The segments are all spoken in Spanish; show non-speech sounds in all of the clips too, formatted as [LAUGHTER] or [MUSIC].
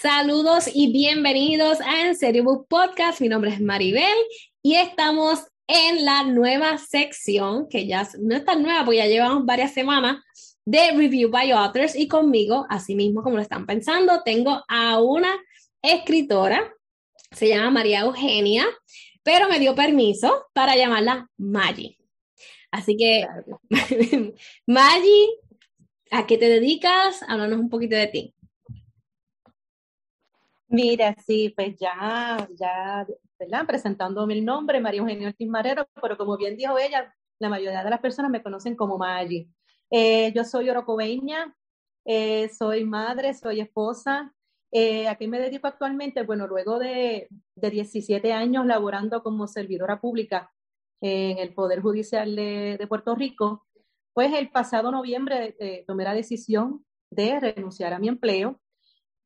Saludos y bienvenidos a En Serio Book Podcast. Mi nombre es Maribel y estamos en la nueva sección, que ya no es tan nueva, porque ya llevamos varias semanas, de Review by Authors. Y conmigo, así mismo como lo están pensando, tengo a una escritora, se llama María Eugenia, pero me dio permiso para llamarla Maggie. Así que, [LAUGHS] Maggie, ¿a qué te dedicas? Háblanos un poquito de ti. Mira, sí, pues ya, ya, ¿verdad? Presentando mi nombre, María Eugenia Ortiz Marero, pero como bien dijo ella, la mayoría de las personas me conocen como Maggi. Eh, yo soy orocobeña, eh, soy madre, soy esposa. Eh, ¿A qué me dedico actualmente? Bueno, luego de, de 17 años laborando como servidora pública en el Poder Judicial de, de Puerto Rico, pues el pasado noviembre tomé la decisión de renunciar a mi empleo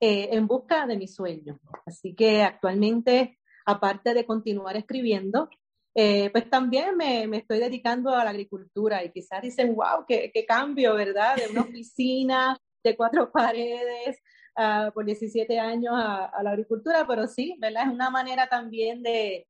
eh, en busca de mi sueño. Así que actualmente, aparte de continuar escribiendo, eh, pues también me, me, estoy dedicando a la agricultura y quizás dicen, wow, qué, qué cambio, ¿verdad? De una [LAUGHS] oficina de cuatro [LAUGHS] paredes uh, por 17 años a, a, la agricultura, pero sí, ¿verdad? Es una manera también de,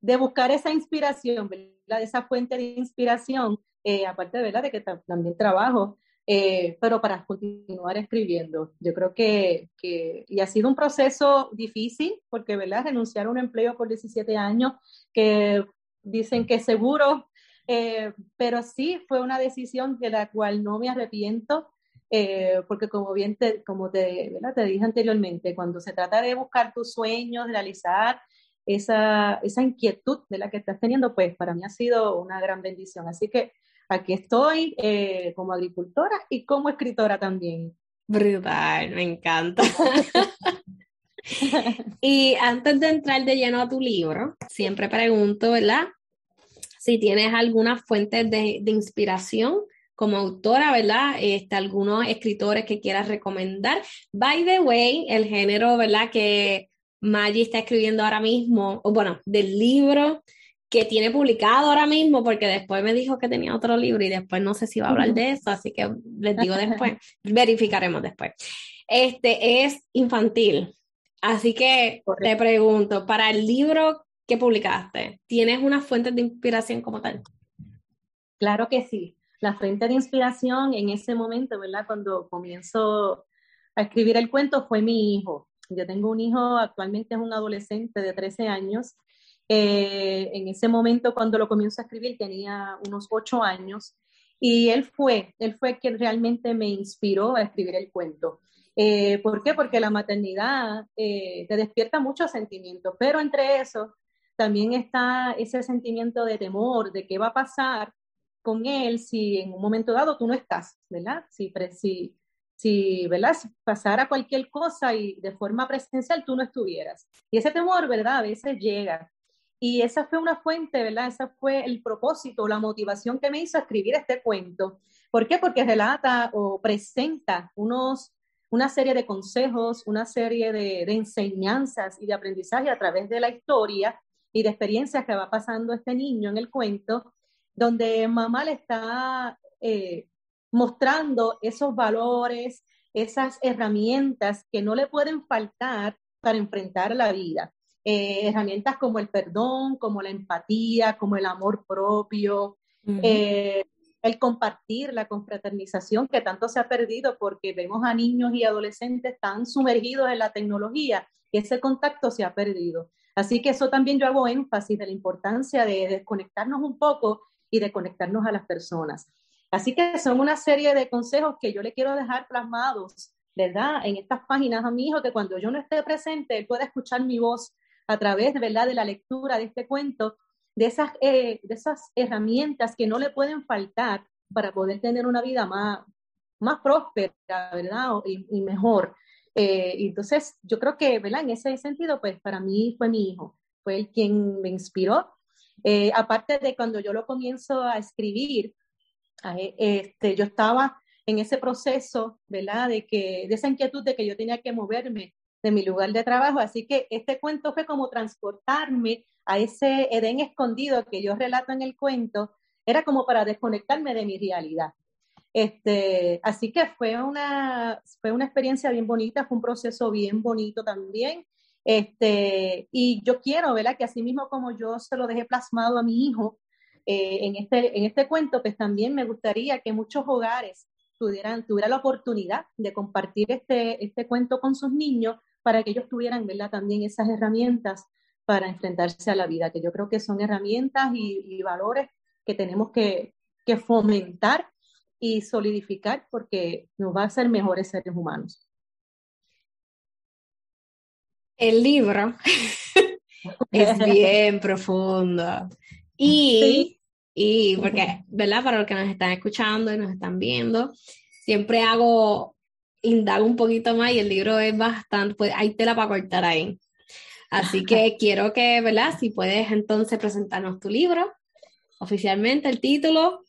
de buscar esa inspiración, ¿verdad? Esa fuente de inspiración, eh, aparte, ¿verdad? De que también trabajo eh, pero para continuar escribiendo. Yo creo que, que, y ha sido un proceso difícil, porque, ¿verdad? Renunciar a un empleo por 17 años, que dicen que seguro, eh, pero sí fue una decisión de la cual no me arrepiento, eh, porque como bien te, como te, ¿verdad? te dije anteriormente, cuando se trata de buscar tus sueños, realizar esa, esa inquietud de la que estás teniendo, pues para mí ha sido una gran bendición. Así que aquí estoy eh, como agricultora y como escritora también. Brutal, me encanta. [LAUGHS] y antes de entrar de lleno a tu libro, siempre pregunto, ¿verdad? Si tienes alguna fuente de, de inspiración como autora, ¿verdad? Este, algunos escritores que quieras recomendar. By the way, el género, ¿verdad? Que Maggie está escribiendo ahora mismo, o bueno, del libro que tiene publicado ahora mismo, porque después me dijo que tenía otro libro y después no sé si va a hablar de eso, así que les digo [LAUGHS] después, verificaremos después. Este es infantil, así que te pregunto, para el libro que publicaste, ¿tienes una fuente de inspiración como tal? Claro que sí. La fuente de inspiración en ese momento, ¿verdad? Cuando comienzo a escribir el cuento fue mi hijo. Yo tengo un hijo, actualmente es un adolescente de 13 años, eh, en ese momento, cuando lo comienzo a escribir, tenía unos ocho años y él fue, él fue quien realmente me inspiró a escribir el cuento. Eh, ¿Por qué? Porque la maternidad eh, te despierta muchos sentimientos, pero entre eso también está ese sentimiento de temor, de qué va a pasar con él si en un momento dado tú no estás, ¿verdad? Si, si, si, ¿verdad? si pasara cualquier cosa y de forma presencial tú no estuvieras. Y ese temor, ¿verdad? A veces llega. Y esa fue una fuente, ¿verdad? Ese fue el propósito, la motivación que me hizo escribir este cuento. ¿Por qué? Porque relata o presenta unos, una serie de consejos, una serie de, enseñanzas y de aprendizaje a través de la historia y de experiencias que va pasando este niño en el cuento, donde mamá le está eh, mostrando esos valores, esas herramientas que no le pueden faltar para enfrentar la vida. Eh, herramientas como el perdón, como la empatía, como el amor propio, eh, el compartir, la confraternización que tanto se ha perdido porque vemos a niños y adolescentes tan sumergidos en la tecnología que ese contacto se ha perdido. Así que eso también yo hago énfasis de la importancia de desconectarnos un poco y de conectarnos a las personas. Así que son una serie de consejos que yo le quiero dejar plasmados, ¿verdad? En estas páginas a mi hijo, que cuando yo no esté presente, él pueda escuchar mi voz a través ¿verdad? de la lectura de este cuento, de esas, eh, de esas herramientas que no le pueden faltar para poder tener una vida más, más próspera, ¿verdad? Y, mejor. Eh, entonces, yo creo que, ¿verdad? En ese sentido, pues para mí fue mi hijo, fue el quien me inspiró. Eh, aparte de cuando yo lo comienzo a escribir, este, yo estaba en ese proceso, ¿verdad? De, que, de esa inquietud de que yo tenía que moverme de mi lugar de trabajo. Así que este cuento fue como transportarme a ese Edén escondido que yo relato en el cuento, era como para desconectarme de mi realidad. Este, así que fue una, fue una experiencia bien bonita, fue un proceso bien bonito también. Este, y yo quiero, ¿verdad? Que así mismo como yo se lo dejé plasmado a mi hijo eh, en, este, en este cuento, pues también me gustaría que muchos hogares tuvieran, tuvieran la oportunidad de compartir este, este cuento con sus niños para que ellos tuvieran, ¿verdad? También esas herramientas para enfrentarse a la vida, que yo creo que son herramientas y, valores que tenemos que, que fomentar y solidificar porque nos va a hacer mejores seres humanos. El libro [LAUGHS] es bien profundo. Y, y porque, ¿verdad? Para los que nos están escuchando y nos están viendo, siempre hago, indago un poquito más y el libro es bastante, pues hay tela para cortar ahí. Así que [LAUGHS] quiero que, ¿verdad? Si puedes entonces presentarnos tu libro, oficialmente el título,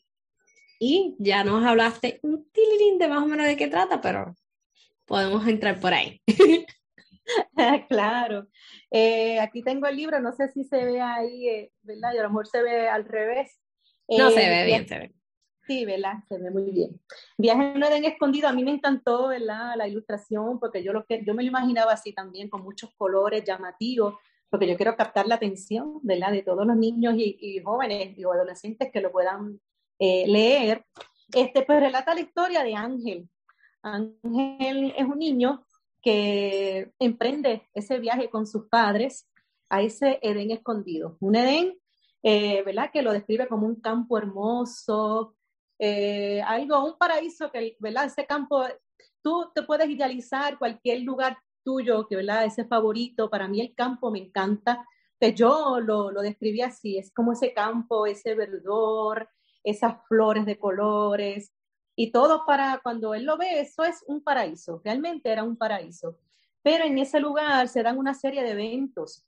y ya nos hablaste un tilín de más o menos de qué trata, pero podemos entrar por ahí. [LAUGHS] claro. Eh, aquí tengo el libro, no sé si se ve ahí, eh, ¿verdad? Y a lo mejor se ve al revés. No, se ve eh, bien, se ve. Sí, ¿verdad? Se ve muy bien. Viaje en Edén escondido, a mí me encantó, ¿verdad? La ilustración, porque yo, lo que, yo me lo imaginaba así también, con muchos colores llamativos, porque yo quiero captar la atención, ¿verdad? De todos los niños y, jóvenes y adolescentes que lo puedan eh, leer, este, pues relata la historia de Ángel. Ángel es un niño que emprende ese viaje con sus padres a ese Edén escondido. Un Edén, eh, ¿verdad? Que lo describe como un campo hermoso, eh, algo, un paraíso que, ¿verdad? Ese campo, tú te puedes idealizar cualquier lugar tuyo, que, ¿verdad? Ese favorito, para mí el campo me encanta. Pues yo lo, lo describí así, es como ese campo, ese verdor, esas flores de colores y todo para cuando él lo ve, eso es un paraíso, realmente era un paraíso. Pero en ese lugar se dan una serie de eventos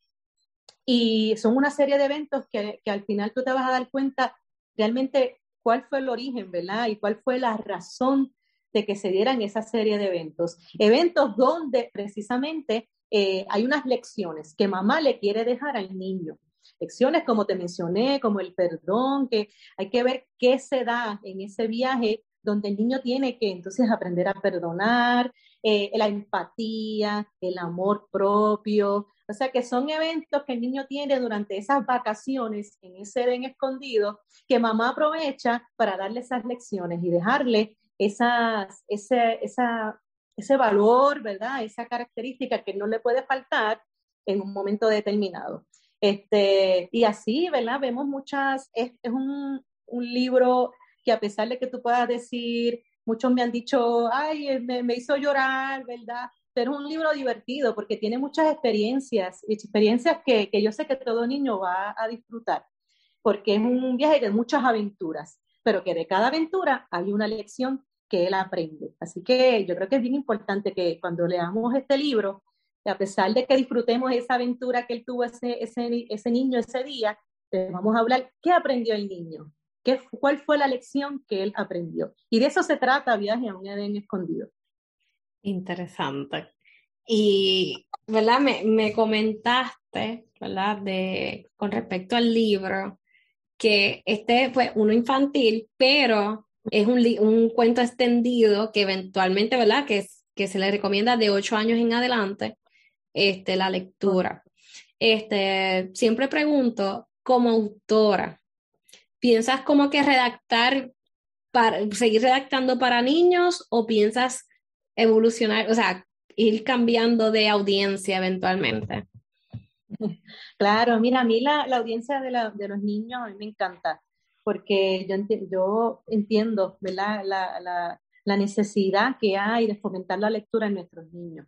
y son una serie de eventos que, que al final tú te vas a dar cuenta realmente cuál fue el origen, ¿verdad? Y cuál fue la razón de que se dieran esa serie de eventos. Eventos donde precisamente eh, hay unas lecciones que mamá le quiere dejar al niño. Lecciones como te mencioné, como el perdón, que hay que ver qué se da en ese viaje donde el niño tiene que entonces aprender a perdonar, eh, la empatía, el amor propio. O sea que son eventos que el niño tiene durante esas vacaciones en ese Edén escondido que mamá aprovecha para darle esas lecciones y dejarle esas, ese, esa, ese valor, ¿verdad? Esa característica que no le puede faltar en un momento determinado. Este, y así, ¿verdad? Vemos muchas, es, un, un, libro que a pesar de que tú puedas decir, muchos me han dicho, ay, me, me hizo llorar, ¿verdad? Pero es un libro divertido porque tiene muchas experiencias, experiencias que, que yo sé que todo niño va a disfrutar, porque es un viaje de muchas aventuras, pero que de cada aventura hay una lección que él aprende. Así que yo creo que es bien importante que cuando leamos este libro, a pesar de que disfrutemos esa aventura que él tuvo ese, ese, ese niño ese día, vamos a hablar qué aprendió el niño, ¿Qué, cuál fue la lección que él aprendió. Y de eso se trata Viaje a un Edén escondido. Interesante. Y, ¿verdad? Me, me comentaste, ¿verdad? De, con respecto al libro, que este fue uno infantil, pero es un, un cuento extendido que eventualmente, ¿verdad? Que, que se le recomienda de ocho años en adelante este, la lectura. Este, siempre pregunto, como autora, ¿piensas como que redactar, para, seguir redactando para niños o piensas evolucionar, o sea, ir cambiando de audiencia eventualmente? [LAUGHS] Claro, mira, a mí la, la audiencia de, la, de, los niños a mí me encanta, porque yo, yo entiendo La, la, necesidad que hay de fomentar la lectura en nuestros niños.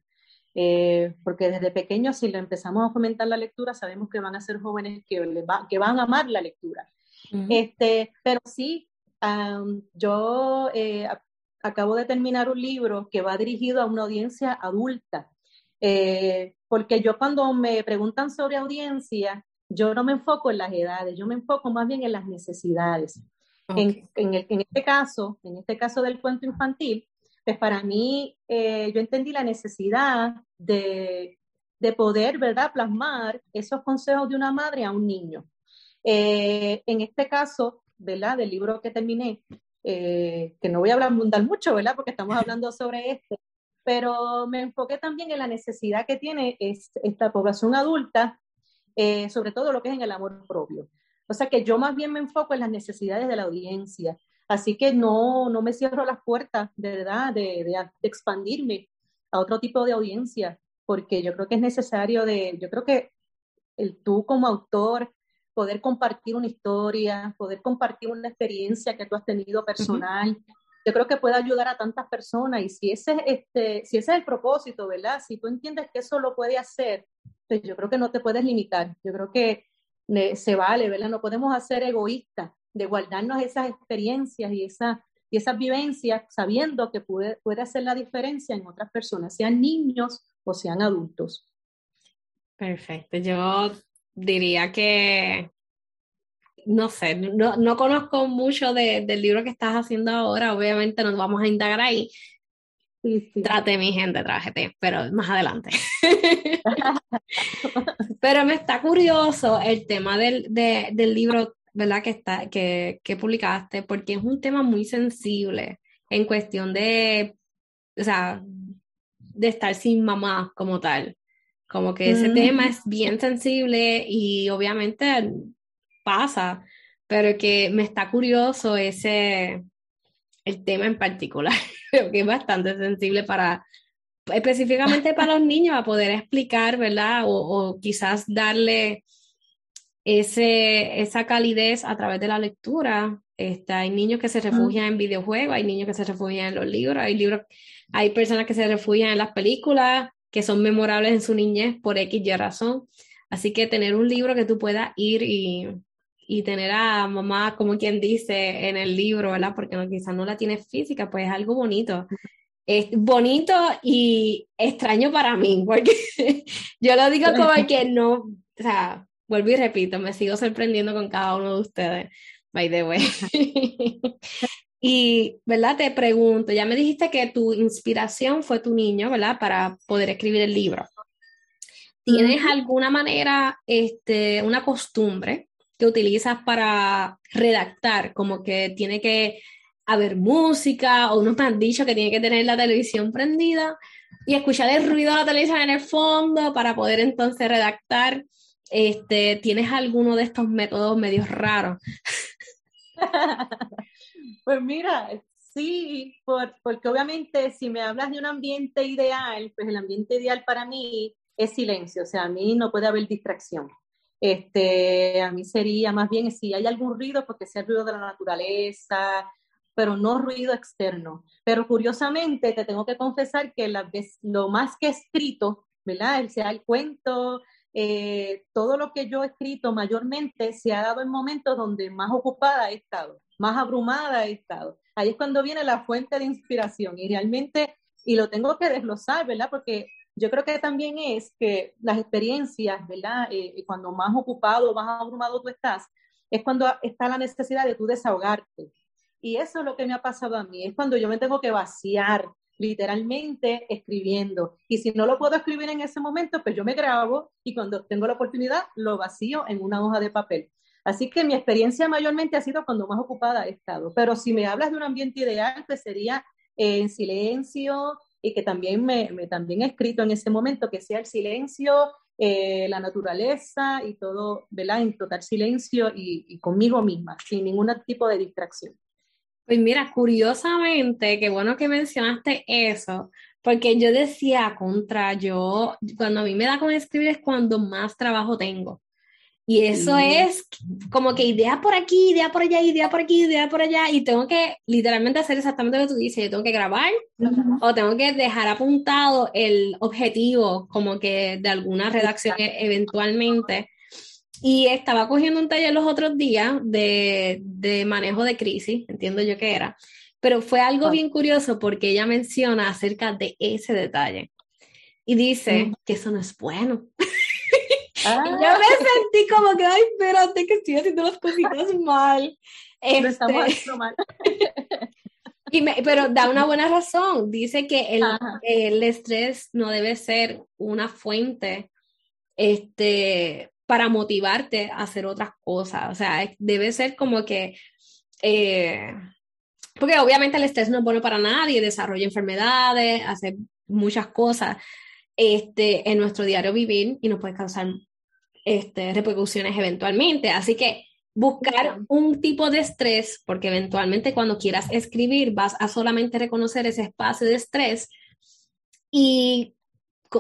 Eh, porque desde pequeños si le empezamos a fomentar la lectura, sabemos que van a ser jóvenes que, que van a amar la lectura. Este, pero sí, yo eh, acabo de terminar un libro que va dirigido a una audiencia adulta, eh, porque yo cuando me preguntan sobre audiencia, yo no me enfoco en las edades, yo me enfoco más bien en las necesidades. En, en, este caso, en este caso del cuento infantil, pues para mí eh, yo entendí la necesidad de, de, poder, ¿verdad?, plasmar esos consejos de una madre a un niño. Eh, en este caso, ¿verdad?, del libro que terminé, eh, que no voy a hablar mucho, ¿verdad?, porque estamos hablando sobre este, pero me enfoqué también en la necesidad que tiene esta población adulta, sobre todo lo que es en el amor propio. O sea que yo más bien me enfoco en las necesidades de la audiencia. Así que no, no me cierro las puertas, de verdad, de, de, expandirme a otro tipo de audiencia, porque yo creo que es necesario de, yo creo que el tú como autor, poder compartir una historia, poder compartir una experiencia que tú has tenido personal, yo creo que puede ayudar a tantas personas y si ese, este, si ese es el propósito, ¿verdad? Si tú entiendes que eso lo puede hacer, pues yo creo que no te puedes limitar. Yo creo que se vale, ¿verdad? No podemos hacer egoístas de guardarnos esas experiencias y, esa, y esas vivencias sabiendo que puede, puede hacer la diferencia en otras personas, sean niños o sean adultos. Perfecto. Yo diría que, no sé, no, no conozco mucho de, del libro que estás haciendo ahora, obviamente nos vamos a indagar ahí. Trate mi gente, trájete, pero más adelante. [LAUGHS] pero me está curioso el tema del, del libro ¿verdad? Que, está, que, que publicaste, porque es un tema muy sensible en cuestión de, o sea, de estar sin mamá como tal. Como que ese tema es bien sensible y obviamente pasa, pero que me está curioso ese, el tema en particular, [LAUGHS] que es bastante sensible para, específicamente para los niños, a poder explicar, ¿verdad? O, o quizás darle ese, esa calidez a través de la lectura. Este, hay niños que se refugian en videojuegos, hay niños que se refugian en los libros, hay, libros, hay personas que se refugian en las películas que son memorables en su niñez por X y razón. Así que tener un libro que tú puedas ir y, y tener a mamá, como quien dice, en el libro, ¿verdad? Porque no, quizás no la tienes física, pues es algo bonito. Es bonito y extraño para mí, porque [LAUGHS] yo lo digo como que no, o sea, vuelvo y repito, me sigo sorprendiendo con cada uno de ustedes, by the way. [LAUGHS] y, ¿verdad? Te pregunto, ya me dijiste que tu inspiración fue tu niño, ¿verdad? Para poder escribir el libro. ¿Tienes alguna manera, este, una costumbre que utilizas para redactar? Como que tiene que haber música o unos me han dicho que tiene que tener la televisión prendida y escuchar el ruido de la televisión en el fondo para poder entonces redactar. Este, ¿Tienes alguno de estos métodos medios raros? [LAUGHS] pues mira, sí, porque obviamente si me hablas de un ambiente ideal, pues el ambiente ideal para mí es silencio, o sea, a mí no puede haber distracción. Este, a mí sería más bien si hay algún ruido, porque sea el ruido de la naturaleza, pero no ruido externo. Pero curiosamente te tengo que confesar que la, lo más que he escrito, ¿verdad? Sea el cuento, eh, todo lo que yo he escrito mayormente se ha dado en momentos donde más ocupada he estado, más abrumada he estado. Ahí es cuando viene la fuente de inspiración y realmente, y lo tengo que desglosar, ¿verdad? Porque yo creo que también es que las experiencias, ¿verdad? Eh, cuando más ocupado, más abrumado tú estás, es cuando está la necesidad de tú desahogarte. Y eso es lo que me ha pasado a mí, es cuando yo me tengo que vaciar, literalmente escribiendo. Y si no lo puedo escribir en ese momento, pues yo me grabo y cuando tengo la oportunidad lo vacío en una hoja de papel. Así que mi experiencia mayormente ha sido cuando más ocupada he estado. Pero si me hablas de un ambiente ideal, pues sería en silencio y que también me, también he escrito en ese momento que sea el silencio, eh, la naturaleza y todo, ¿verdad? En total silencio y, y conmigo misma, sin ningún tipo de distracción. Pues mira, curiosamente, qué bueno que mencionaste eso, porque yo decía contra, yo, cuando a mí me da con escribir es cuando más trabajo tengo. Y eso es como que idea por aquí, idea por allá, idea por aquí, idea por allá, y tengo que literalmente hacer exactamente lo que tú dices, yo tengo que grabar o tengo que dejar apuntado el objetivo como que de alguna redacción eventualmente y estaba cogiendo un taller los otros días de, de, manejo de crisis, entiendo yo que era. pero fue algo bien curioso porque ella menciona acerca de ese detalle y dice que eso no es bueno. [LAUGHS] Ah. yo me sentí como que, ay, espérate, que estoy haciendo las cositas [LAUGHS] mal. estamos haciendo mal. [LAUGHS] pero da una buena razón. Dice que el, el, estrés no debe ser una fuente este, para motivarte a hacer otras cosas. O sea, debe ser como que... Eh, porque obviamente el estrés no es bueno para nadie, desarrolla enfermedades, hace muchas cosas este, en nuestro diario vivir y nos puede causar este, repercusiones eventualmente. Así que buscar un tipo de estrés, porque eventualmente cuando quieras escribir vas a solamente reconocer ese espacio de estrés y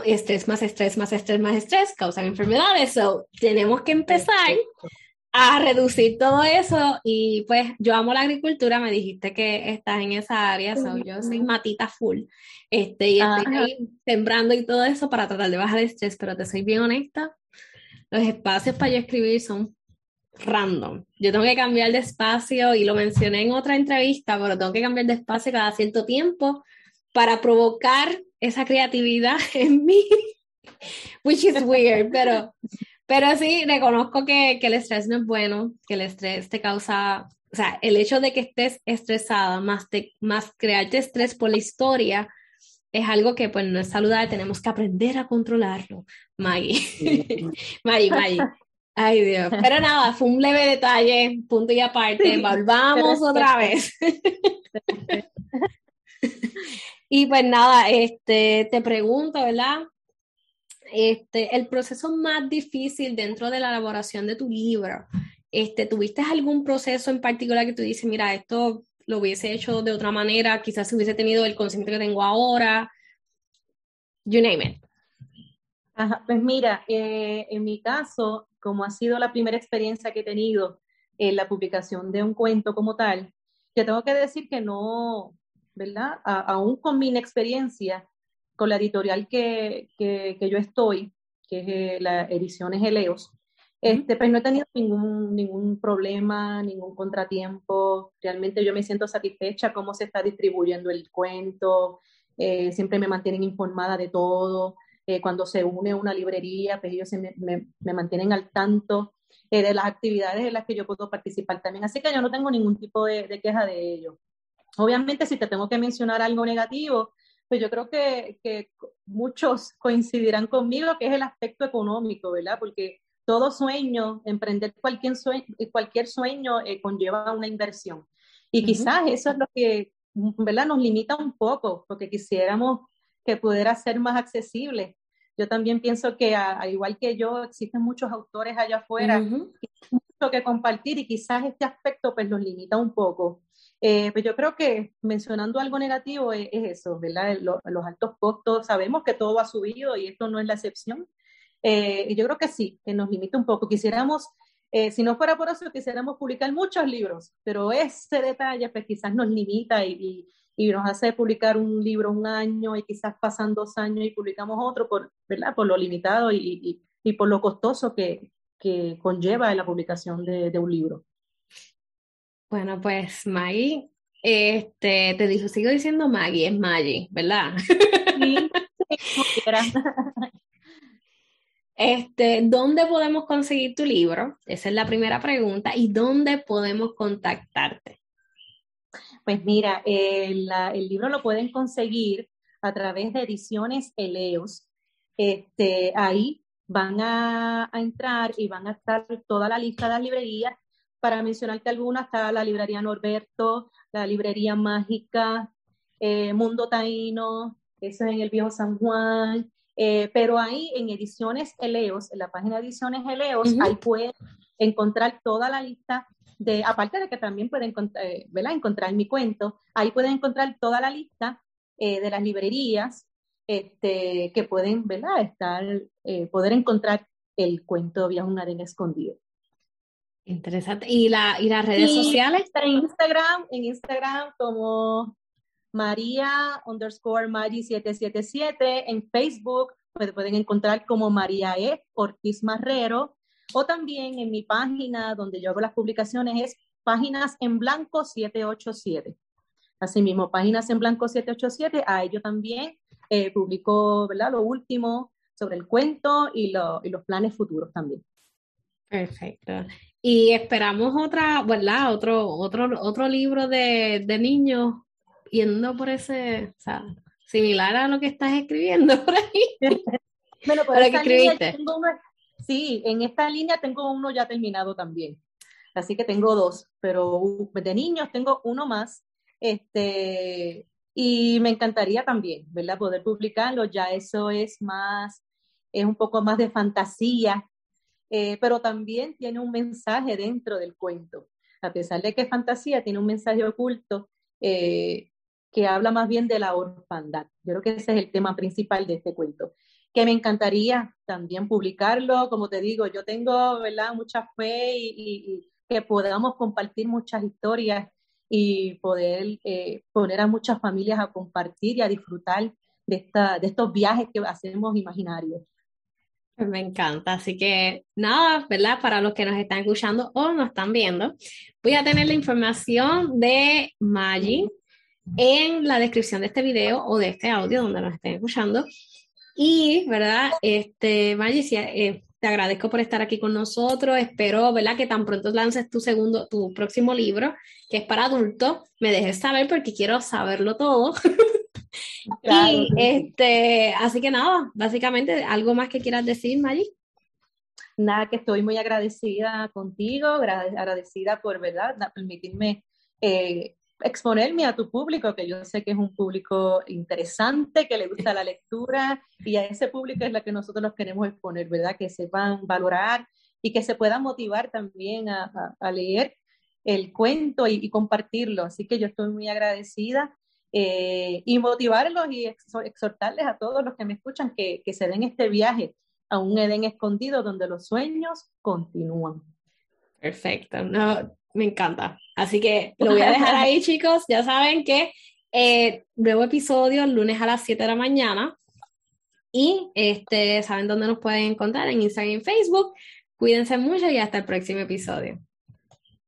estrés más estrés más estrés más estrés causan enfermedades. So, tenemos que empezar a reducir todo eso. Y pues yo amo la agricultura, me dijiste que estás en esa área, so, yo soy matita full, este, y estoy ahí sembrando y todo eso para tratar de bajar el estrés, pero te soy bien honesta, los espacios para yo escribir son random. Yo tengo que cambiar de espacio y lo mencioné en otra entrevista, pero tengo que cambiar de espacio cada cierto tiempo para provocar esa creatividad [LAUGHS] en mí, which is weird, pero, pero sí, reconozco que, que el estrés no es bueno, que el estrés te causa, o sea, el hecho de que estés estresada, más, te, más crearte estrés por la historia, es algo que pues no es saludable, tenemos que aprender a controlarlo, Maggie. [LAUGHS] Maggie, Maggie. Ay Dios, pero nada, fue un leve detalle, punto y aparte, volvamos otra vez. [LAUGHS] y pues nada, este, te pregunto, ¿verdad? Este, el proceso más difícil dentro de la elaboración de tu libro, este, ¿tuviste algún proceso en particular que tú dices, mira, esto lo hubiese hecho de otra manera, quizás hubiese tenido el conocimiento que tengo ahora? You name it. pues mira, eh, en mi caso, como ha sido la primera experiencia que he tenido en la publicación de un cuento como tal, yo tengo que decir que no, ¿verdad? aún con mi inexperiencia, con la editorial que, que, yo estoy, que es eh, la Ediciones Eleos, este, pues no he tenido ningún, ningún problema, ningún contratiempo. Realmente yo me siento satisfecha cómo se está distribuyendo el cuento. Eh, siempre me mantienen informada de todo. Eh, cuando se une una librería, pues ellos me, me, mantienen al tanto eh, de las actividades en las que yo puedo participar también. Así que yo no tengo ningún tipo de, de, queja de ello. Obviamente, si te tengo que mencionar algo negativo, pues yo creo que, que muchos coincidirán conmigo que es el aspecto económico, ¿verdad? Porque todo sueño, emprender cualquier sueño, cualquier sueño eh, conlleva una inversión. Y quizás eso es lo que, ¿verdad? Nos limita un poco, porque quisiéramos que pudiera ser más accesible. Yo también pienso que, al igual que yo, existen muchos autores allá afuera, mucho que compartir y quizás este aspecto pues los limita un poco. Eh, pues yo creo que mencionando algo negativo es, eso, ¿verdad? los altos costos, sabemos que todo ha subido y esto no es la excepción. Eh, y yo creo que sí, que nos limita un poco. Quisiéramos, eh, si no fuera por eso, quisiéramos publicar muchos libros, pero ese detalle pues quizás nos limita y, y nos hace publicar un libro un año y quizás pasan dos años y publicamos otro por, ¿verdad? por lo limitado y, y por lo costoso que, que conlleva la publicación de, de, un libro. Bueno, pues Maggie, este, te dijo, sigo diciendo Maggie, es Maggie, ¿verdad? Sí, [LAUGHS] Este, ¿dónde podemos conseguir tu libro? Esa es la primera pregunta. ¿Y dónde podemos contactarte? Pues mira, el, libro lo pueden conseguir a través de Ediciones Eleos. Este, ahí van a, entrar y van a estar toda la lista de las librerías. Para mencionarte algunas, está la librería Norberto, la librería Mágica, eh, Mundo Taíno, eso es en el Viejo San Juan. Eh, pero ahí en Ediciones Eleos, en la página de Ediciones Eleos, ahí pueden encontrar toda la lista de, aparte de que también pueden eh, encontrar mi cuento, ahí pueden encontrar toda la lista eh, de las librerías este, que pueden ¿verdad? Estar, eh, poder encontrar el cuento de un arena escondido. Interesante. ¿Y, la, y las redes sociales? En Instagram, en Instagram como María underscore Mari 777, en Facebook pues, pueden encontrar como María E. Ortiz Marrero o también en mi página donde yo hago las publicaciones es Páginas en Blanco 787. Asimismo, Páginas en Blanco 787, a ello también eh, publicó ¿verdad? lo último sobre el cuento y, y los planes futuros también. Perfecto. Y esperamos otra, ¿verdad? Otro, otro, otro libro de, de niños yendo por ese, o sea, similar a lo que estás escribiendo [LAUGHS] por ahí. bueno, por que escribiste. sí, en esta línea tengo uno ya terminado también. Así que tengo dos, pero de niños tengo uno más. Este, y me encantaría también, ¿verdad? Poder publicarlo. Ya eso es más, es un poco más de fantasía, eh, pero también tiene un mensaje dentro del cuento. A pesar de que es fantasía, tiene un mensaje oculto eh, que habla más bien de la orfandad. Yo creo que ese es el tema principal de este cuento, que me encantaría también publicarlo. Como te digo, yo tengo ¿verdad? mucha fe y, que podamos compartir muchas historias y poder eh, poner a muchas familias a compartir y a disfrutar de, esta, de estos viajes que hacemos imaginarios. Me encanta, así que nada, ¿verdad? Para los que nos están escuchando o nos están viendo, voy a tener la información de Maggie en la descripción de este video o de este audio donde nos estén escuchando. Y, ¿verdad? Este, Maggie, eh, te agradezco por estar aquí con nosotros. Espero, ¿verdad? Que tan pronto lances tu segundo, tu próximo libro, que es para adultos. Me dejes saber porque quiero saberlo todo. [LAUGHS] y este, así que nada, básicamente, ¿algo más que quieras decir, Maggie? Nada, que estoy muy agradecida contigo, agradecida por, ¿verdad?, permitirme eh, exponerme a tu público, que yo sé que es un público interesante, que le gusta la lectura, y a ese público es la que nosotros nos queremos exponer, ¿verdad? Que sepan valorar y que se puedan motivar también a, leer el cuento y, compartirlo. Así que yo estoy muy agradecida eh, y motivarlos y exhortarles a todos los que me escuchan que, que se den este viaje a un Edén escondido donde los sueños continúan. Perfecto, no, me encanta. Así que lo voy a [LAUGHS] dejar ahí, chicos. Ya saben que eh, nuevo episodio el lunes a las 7 de la mañana. Y este, saben dónde nos pueden encontrar en Instagram y Facebook. Cuídense mucho y hasta el próximo episodio.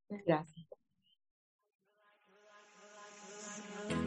Gracias.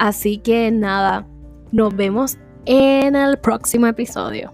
Así que nada, nos vemos en el próximo episodio.